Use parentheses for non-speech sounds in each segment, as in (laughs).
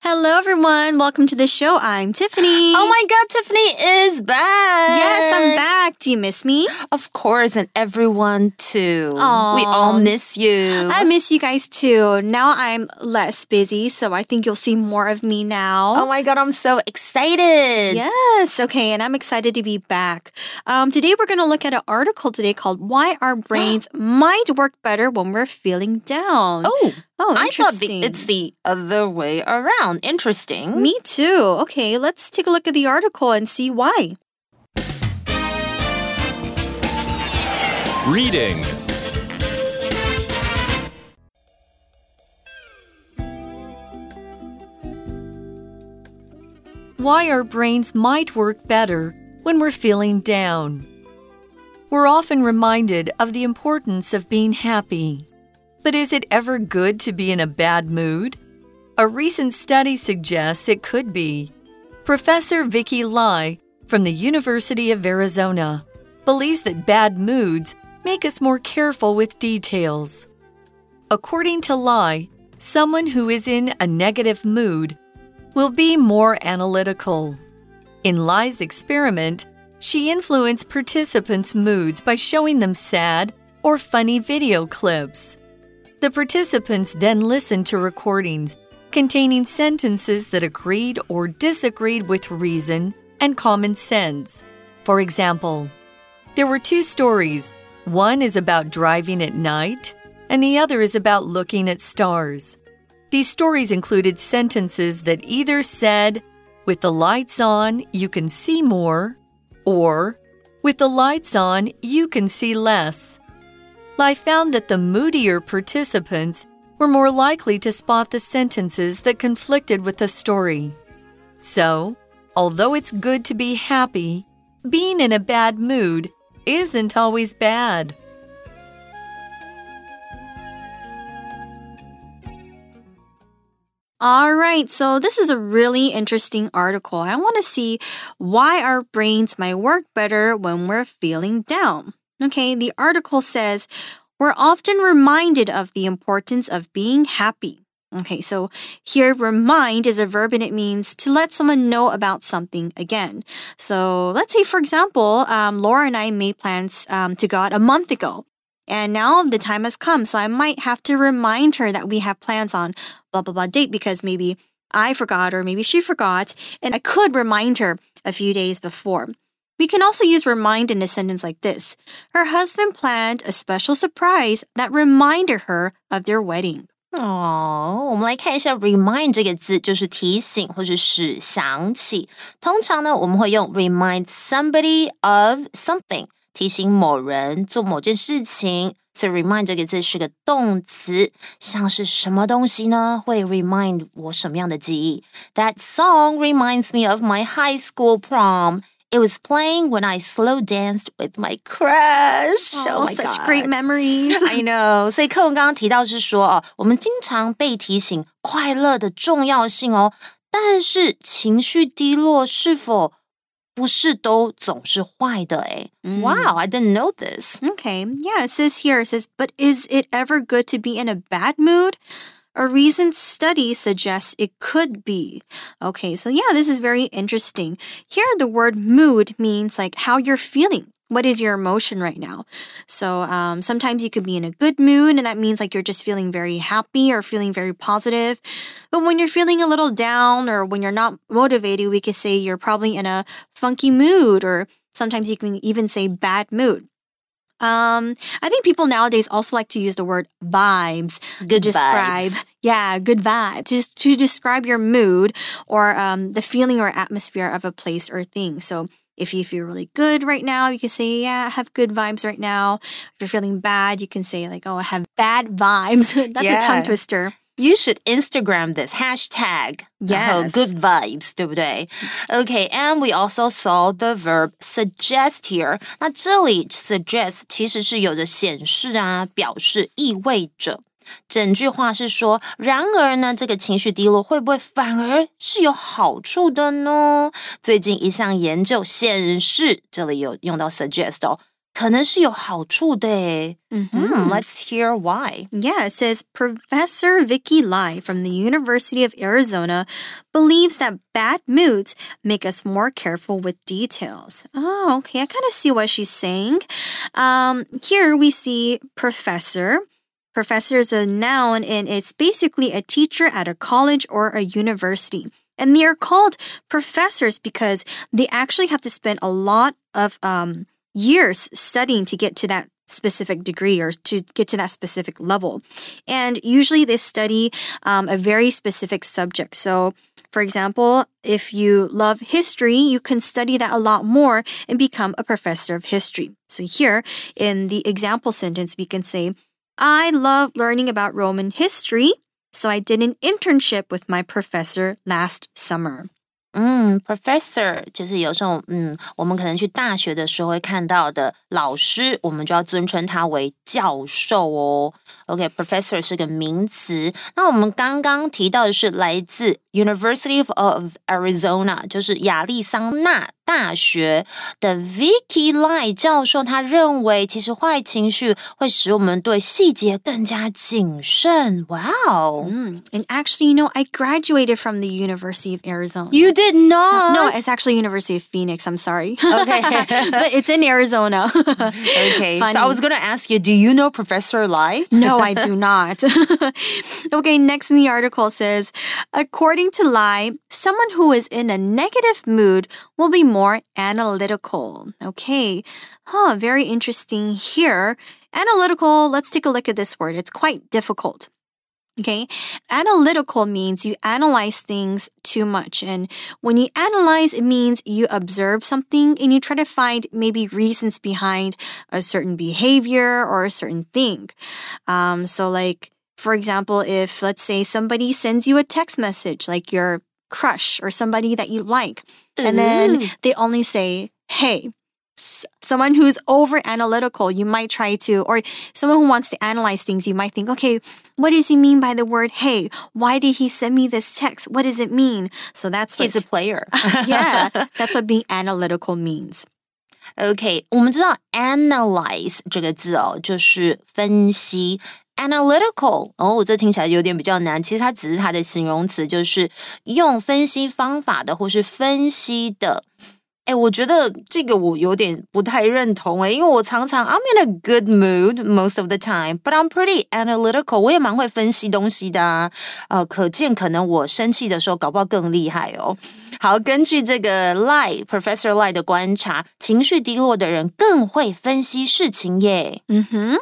Hello, everyone. Welcome to the show. I'm Tiffany. Oh my god, Tiffany is back. Yes, I'm back. Do you miss me? Of course, and everyone too. Aw. We all miss you. I miss you guys too. Now I'm less busy, so I think you'll see more of me now. oh my god, I'm so excited. Yes. Okay. And I'm excited to be back. Um, today we're going to look at an article today called "Why Our (gasps) Brains Might Work Better When We're Feeling Down." Oh, oh, I thought interesting. the, it's the other way around. Interesting. Me too. Okay, let's take a look at the article and see why. Reading. why our brains might work better when we're feeling down. We're often reminded of the importance of being happy. But is it ever good to be in a bad mood? A recent study suggests it could be. Professor Vicky Lai from the University of Arizona believes that bad moods make us more careful with details. According to Lai, someone who is in a negative mood will be more analytical. In Lai's experiment, she influenced participants' moods by showing them sad or funny video clips. The participants then listened to recordings containing sentences that agreed or disagreed with reason and common sense. For example, there were two stories. One is about driving at night, and the other is about looking at stars. These stories included sentences that either said, with the lights on, you can see more, or with the lights on, you can see less. Lai found that the moodier participants were more likely to spot the sentences that conflicted with the story. So, although it's good to be happy, being in a bad mood isn't always bad. All right, so this is a really interesting article. I want to see why our brains might work better when we're feeling down. Okay, the article says we're often reminded of the importance of being happy. Okay, so here remind is a verb and it means to let someone know about something again. So let's say, for example, um, Laura and I made plans um, to go out a month ago. And now the time has come, so I might have to remind her that we have plans on blah, blah, blah date because maybe I forgot or maybe she forgot. And I could remind her a few days before. We can also use remind in a sentence like this Her husband planned a special surprise that reminded her of their wedding. 哦，我们来看一下 “remind” 这个字，就是提醒或是使想起。通常呢，我们会用 remind somebody of something，提醒某人做某件事情。所以 remind 这个字是个动词，像是什么东西呢？会 remind 我什么样的记忆？That song reminds me of my high school prom. It was playing when I slow danced with my crush. Oh, my such God. great memories. I (laughs) know，所以课文刚刚提到是说哦，我们经常被提醒快乐的重要性哦，但是情绪低落是否不是都总是坏的？诶、Wow, I didn't know this. Okay, yeah, it says here, it says, but is it ever good to be in a bad mood? A recent study suggests it could be. Okay, so yeah, this is very interesting. Here, the word mood means like how you're feeling. What is your emotion right now? So um, sometimes you could be in a good mood, and that means like you're just feeling very happy or feeling very positive. But when you're feeling a little down or when you're not motivated, we could say you're probably in a funky mood, or sometimes you can even say bad mood. Um, I think people nowadays also like to use the word vibes good to describe, vibes. yeah, good vibe to to describe your mood or um, the feeling or atmosphere of a place or thing. So if you feel really good right now, you can say, yeah, I have good vibes right now. If you're feeling bad, you can say like, oh, I have bad vibes. (laughs) That's a tongue twister. You should Instagram this hashtag. 然后 Yes. good vibes，对不对？Okay, and we also saw the verb suggest here. 那这里 suggest 其实是有着显示啊、表示、意味着。整句话是说，然而呢，这个情绪低落会不会反而是有好处的呢？最近一项研究显示，这里有用到 suggest 哦， 可能是有好处的诶。Mm Hmm, let's hear why. Yeah, it says Professor Vicky Lai from the University of Arizona believes that bad moods make us more careful with details. Oh, okay. I kind of see what she's saying. Um, here we see professor. Professor is a noun and it's basically a teacher at a college or a university. And they are called professors because they actually have to spend a lot of um, years studying to get to that specific degree or to get to that specific level. And usually they study um, a very specific subject. So, for example, if you love history, you can study that a lot more and become a professor of history. So, here in the example sentence, we can say, I love learning about Roman history, so I did an internship with my professor last summer. 嗯，professor 就是有时候，嗯，我们可能去大学的时候会看到的老师，我们就要尊称他为教授哦。OK，professor 是个名词。那我们刚刚提到的是来自 University of Arizona，就是亚利桑那大学的 Vicky Lai 教授，他认为其实坏情绪会使我们对细节更加谨慎。Wow! Mm. And actually, you know, I graduated from the University of Arizona. You did not. No, it's actually University of Phoenix. I'm sorry. Okay. (laughs) but it's in Arizona. (laughs) okay. Funny. So I was going to ask you, do you know Professor Lai? no, I do (laughs) not. okay, next in the article says According to Lai, someone who is in a negative mood will be more analytical. Okay, huh, very interesting here. Analytical, let's take a look at this word. It's quite difficult. Okay, analytical means you analyze things too much. And when you analyze, it means you observe something and you try to find maybe reasons behind a certain behavior or a certain thing. Um, so, like, for example, if let's say somebody sends you a text message, like your crush or somebody that you like, and then they only say, hey, someone who's over analytical, you might try to, or someone who wants to analyze things, you might think, okay, what does he mean by the word hey? Why did he send me this text? What does it mean? So that's what. He's a player. (laughs) yeah, (laughs) that's what being analytical means. OK，我们知道 analyze 这个字哦，就是分析。 Analytical 哦，这听起来有点比较难。其实它只是它的形容词，就是用分析方法的或是分析的。哎，我觉得这个我有点不太认同哎，因为我常常 I'm in a good mood most of the time, but I'm pretty analytical。我也蛮会分析东西的啊，呃，可见可能我生气的时候搞不好更厉害哦。好，根据这个 Lai Professor Lai 的观察，情绪低落的人更会分析事情耶。嗯哼。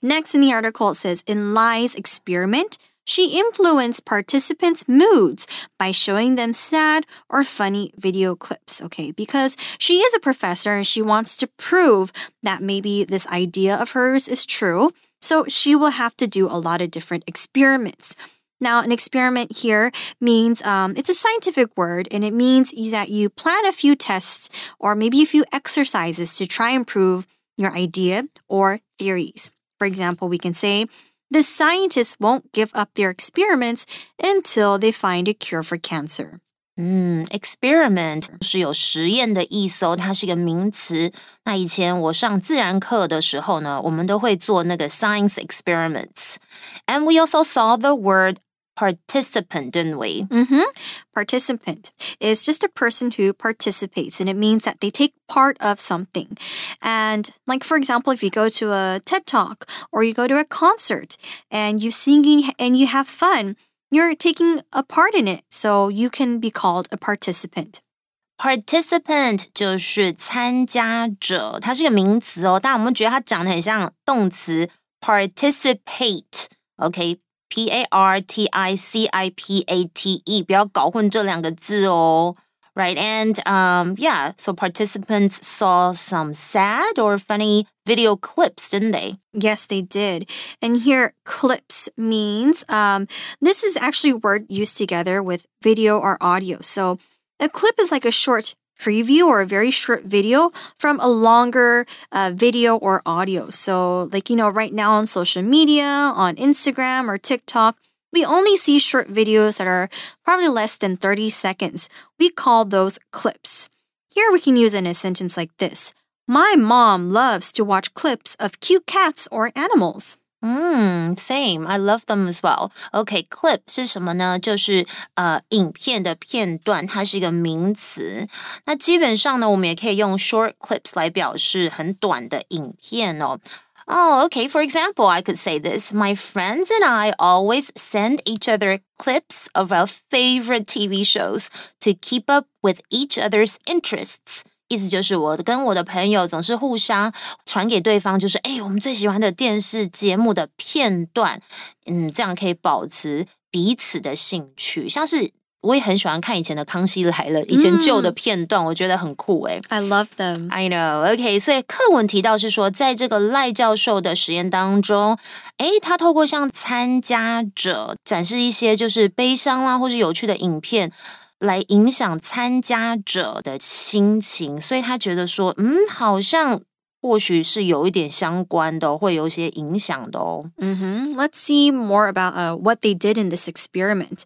Next in the article says in Lai's experiment. She influenced participants' moods by showing them sad or funny video clips. Okay, because she is a professor and she wants to prove that maybe this idea of hers is true. So she will have to do a lot of different experiments. Now, an experiment here means um, it's a scientific word and it means that you plan a few tests or maybe a few exercises to try and prove your idea or theories. For example, we can say, the scientists won't give up their experiments until they find a cure for cancer. 嗯，experiment 是有实验的意思哦，它是一个名词。那以前我上自然课的时候呢，我们都会做那个 science experiments, and we also saw the word participant, didn't we? Mm-hmm. Participant is just a person who participates, and it means that they take part of something. And, like, for example, if you go to a TED Talk or you go to a concert and you singing and you have fun, you're taking a part in it, so you can be called a participant. Participant 就是参加者，它是个名词哦，但我们觉得它长得很像动词 participate。 OK，P A R T I C I P A T E，不要搞混这两个字哦。Right, and um, yeah, so participants saw some sad or funny video clips, didn't they? Yes, they did. And here, clips means um, this is actually a word used together with video or audio. So a clip is like a short preview or a very short video from a longer uh, video or audio. So, like, you know, right now on social media, on Instagram or TikTok, we only see short videos that are probably less than 30 seconds. We call those clips. Here we can use in a sentence like this My mom loves to watch clips of cute cats or animals. 嗯，same. I love them as well. OK, clip 是什么呢？就是呃影片的片段，它是一个名词。那基本上呢，我们也可以用 short clips 来表示很短的影片哦。Oh, okay. For example, I could say this. My friends and I always send each other clips of our favorite TV shows to keep up with each other's interests. 意思就是我跟我的朋友总是互相传给对方，就是哎，我们最喜欢的电视节目的片段，嗯，这样可以保持彼此的兴趣。像是我也很喜欢看以前的《康熙来了》，以前旧的片段，我觉得很酷哎。I love them. I know. OK，所以课文提到是说，在这个赖教授的实验当中，诶，他透过向参加者展示一些就是悲伤啦，或是有趣的影片。来影响参加者的心情，所以他觉得说，嗯，好像或许是有一点相关的，会有一些影响的哦。Mm -hmm. Let's see more about uh, what they did in this experiment.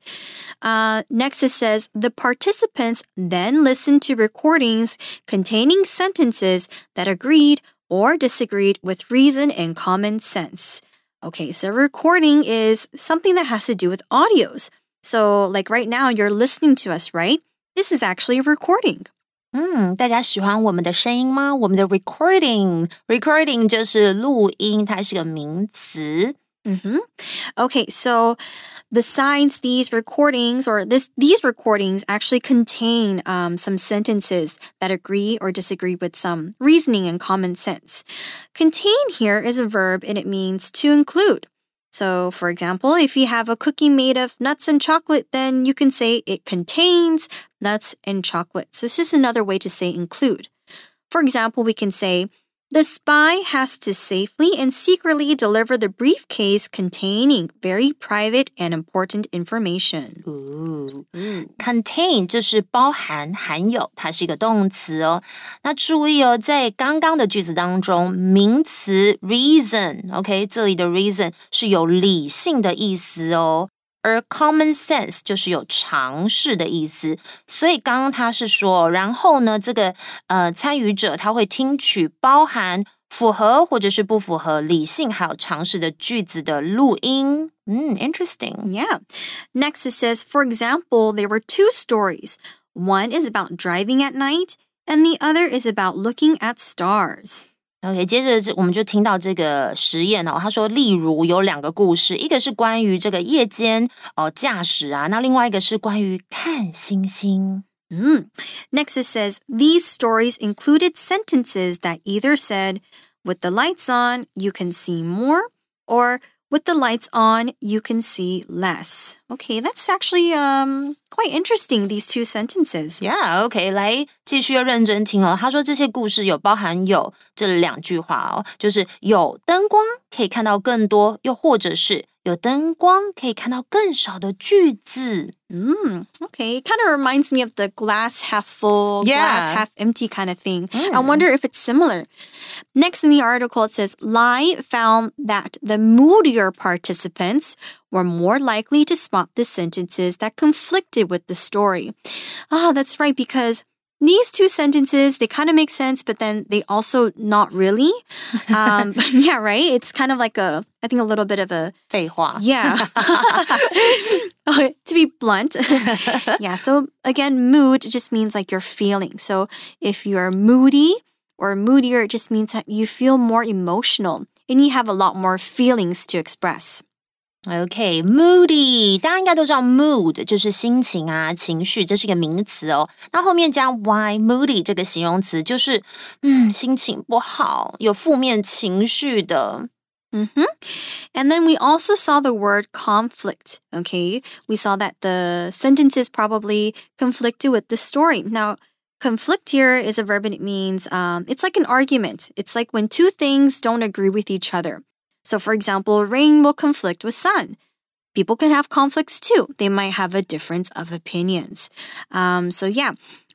Uh, next, it says the participants then listened to recordings containing sentences that agreed or disagreed with reason and common sense. Okay, so recording is something that has to do with audios. So, like right now, you're listening to us, right? This is actually a recording. 嗯，大家喜欢我们的声音吗？我们的 recording，recording 就是录音，它是个名词。Mm -hmm. Okay, so besides these recordings, or this these recordings actually contain um, some sentences that agree or disagree with some reasoning and common sense. Contain here is a verb and it means to include. So, for example, if you have a cookie made of nuts and chocolate, then you can say it contains nuts and chocolate. So, it's just another way to say include. For example, we can say, the spy has to safely and secretly deliver the briefcase containing very private and important information. Ooh, contain 就是包含、含有，它是一个动词哦。那注意哦，在刚刚的句子当中，名词 reason，OK，、okay, 这里的 reason 是有理性的意思哦。 而 common sense 就是有常识的意思，所以刚刚他是说，然后呢，这个呃参与者他会听取包含符合或者是不符合理性还有常识的句子的录音。嗯，interesting. Yeah. Next it says, for example, there were two stories. One is about driving at night, and the other is about looking at stars. OK，接着这我们就听到这个实验哦。他说，例如有两个故事，一个是关于这个夜间哦驾驶啊，那另外一个是关于看星星。嗯，Next it says these stories included sentences that either said, "With the lights on, you can see more," or with the lights on, you can see less. Okay, that's actually um quite interesting. These two sentences. Yeah. OK，来继续要认真听哦。他说这些故事有包含有这两句话哦，就是有灯光可以看到更多，又或者是 有灯光可以看到更少的句子。Mm, okay, kind of reminds me of the glass half full, yeah. glass half empty kind of thing. Mm. I wonder if it's similar. Next in the article, it says Lai found that the moodier participants were more likely to spot the sentences that conflicted with the story. Ah, oh, that's right, because these two sentences they kind of make sense but then they also not really. (laughs) Um, (laughs) yeah right? It's kind of like a i think a little bit of a 废话 yeah. (laughs) To be blunt. Yeah so again mood just means like you're feeling so if you're moody or moodier it just means that you feel more emotional and you have a lot more feelings to express OK，moody，大家应该都知道，mood 就是心情啊、情绪，这是一个名词哦。那后面加 why moody 这个形容词，就是嗯，心情不好，有负面情绪的。Mm -hmm. And then we also saw the word conflict. Okay. We saw that the sentences probably conflicted with the story. Now, conflict here is a verb and it means um, it's like an argument. It's like when two things don't agree with each other. So, for example, rain will conflict with sun. People can have conflicts too. They might have a difference of opinions. Um, so, yeah,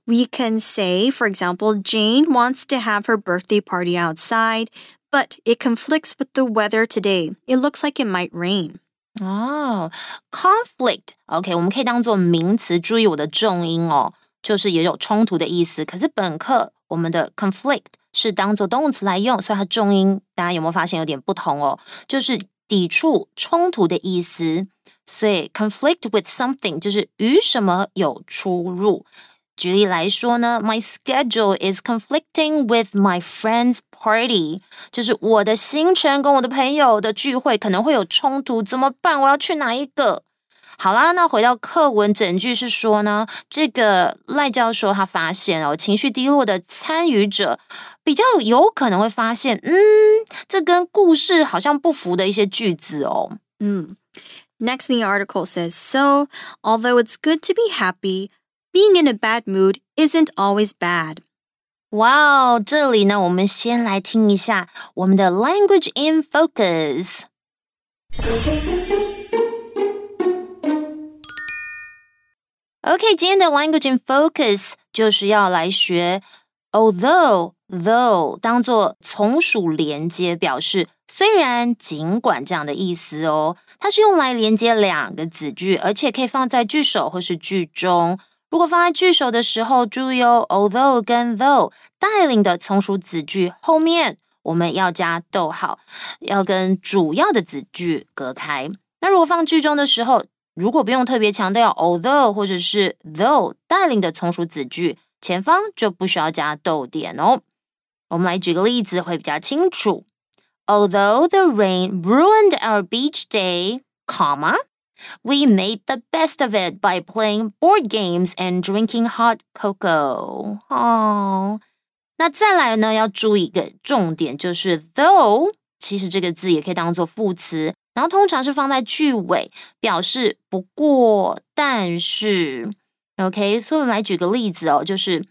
we can say, for example, Jane wants to have her birthday party outside, but it conflicts with the weather today. It looks like it might rain. 哦、oh,，conflict，OK，、okay, 我们可以当做名词，注意我的重音哦，就是也有冲突的意思。可是本课我们的 conflict 是当做动词来用，所以它重音大家有没有发现有点不同哦？就是抵触、冲突的意思。所以 conflict with something 就是与什么有出入。举例来说呢，My schedule is conflicting with my friend's party，就是我的行程跟我的朋友的聚会可能会有冲突，怎么办？我要去哪一个？好啦，那回到课文整句是说呢，这个赖教授他发现哦，情绪低落的参与者比较有可能会发现，嗯，这跟故事好像不符的一些句子哦。嗯，Next, the article says so. Although it's good to be happy, being in a bad mood isn't always bad. 哇哦，这里呢，我们先来听一下我们的 language in focus。OK，今天的 language in focus 就是要来学 although though 当做从属连接，表示虽然、尽管这样的意思哦。它是用来连接两个子句，而且可以放在句首或是句中。如果放在句首的时候，注意哦，although 跟 though 带领的从属子句后面我们要加逗号，要跟主要的子句隔开。那如果放句中的时候，如果不用特别强调 although 或者是 though 带领的从属子句，前方就不需要加逗点哦。我们来举个例子会比较清楚。Although the rain ruined our beach day, comma, we made the best of it by playing board games and drinking hot cocoa. 哦，那再来呢，要注意一个重点，就是 though，其实这个字也可以当做副词。然后通常是放在句尾，表示不过、但是。OK，所以我们来举个例子哦，就是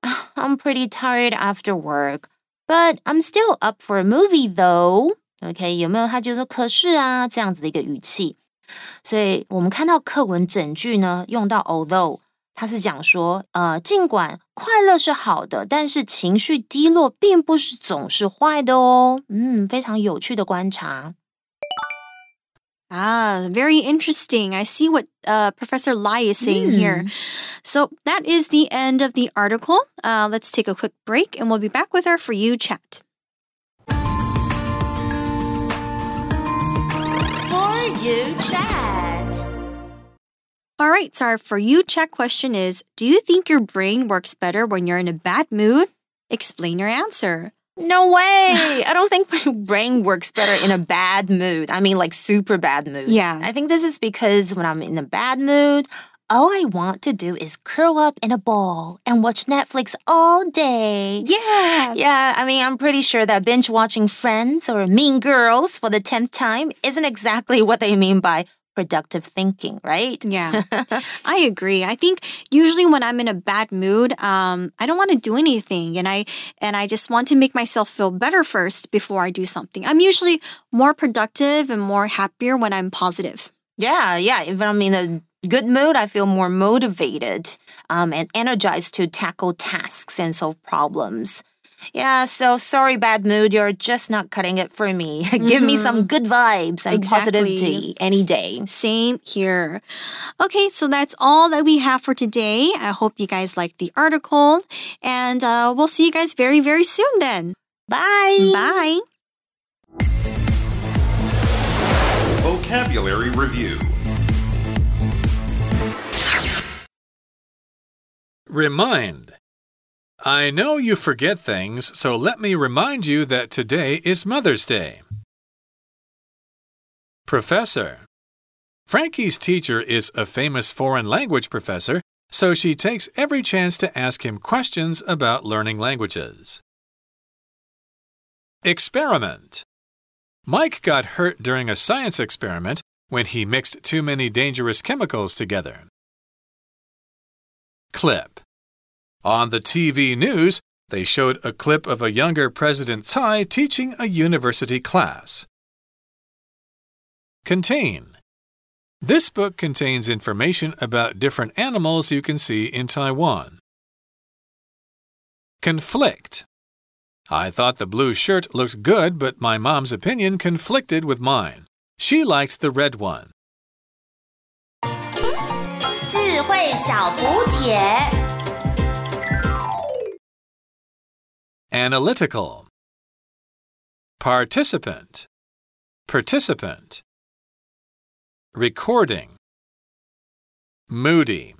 (laughs) I'm pretty tired after work, but I'm still up for a movie though. OK，有没有？他就说可是啊这样子的一个语气。所以我们看到课文整句呢，用到 although，它是讲说，呃，尽管快乐是好的，但是情绪低落并不是总是坏的哦。嗯，非常有趣的观察。Ah, very interesting. I see what uh, Professor Lai is saying mm. here. So that is the end of the article. Uh, let's take a quick break and we'll be back with our For You chat. For You chat. All right, so our For You chat question is Do you think your brain works better when you're in a bad mood? Explain your answer. No way. I don't think my brain works better in a bad mood. I mean, like super bad mood. Yeah. I think this is because when I'm in a bad mood, all I want to do is curl up in a ball and watch Netflix all day. Yeah. Yeah. I mean, I'm pretty sure that binge watching Friends or Mean Girls for the 10th time isn't exactly what they mean by productive thinking, right? Yeah, (laughs) I agree. I think usually when I'm in a bad mood, um, I don't want to do anything, and I and I just want to make myself feel better first before I do something. I'm usually more productive and more happier when I'm positive. Yeah, yeah. If I'm in a good mood, I feel more motivated um, and energized to tackle tasks and solve problems. Yeah, so sorry, bad mood. You're just not cutting it for me. (laughs) Give mm-hmm. me some mm-hmm. good vibes and exactly. positivity any day. Same here. Okay, so that's all that we have for today. I hope you guys liked the article, and uh, we'll see you guys very, very soon then. Bye. Bye. Vocabulary Review Remind I know you forget things, so let me remind you that today is Mother's Day. Professor Frankie's teacher is a famous foreign language professor, so she takes every chance to ask him questions about learning languages. Experiment Mike got hurt during a science experiment when he mixed too many dangerous chemicals together. Clip on the TV news, they showed a clip of a younger President Tsai teaching a university class. Contain This book contains information about different animals you can see in Taiwan. Conflict I thought the blue shirt looked good, but my mom's opinion conflicted with mine. She liked the red one. Analytical. Participant. Participant. Recording. Moody.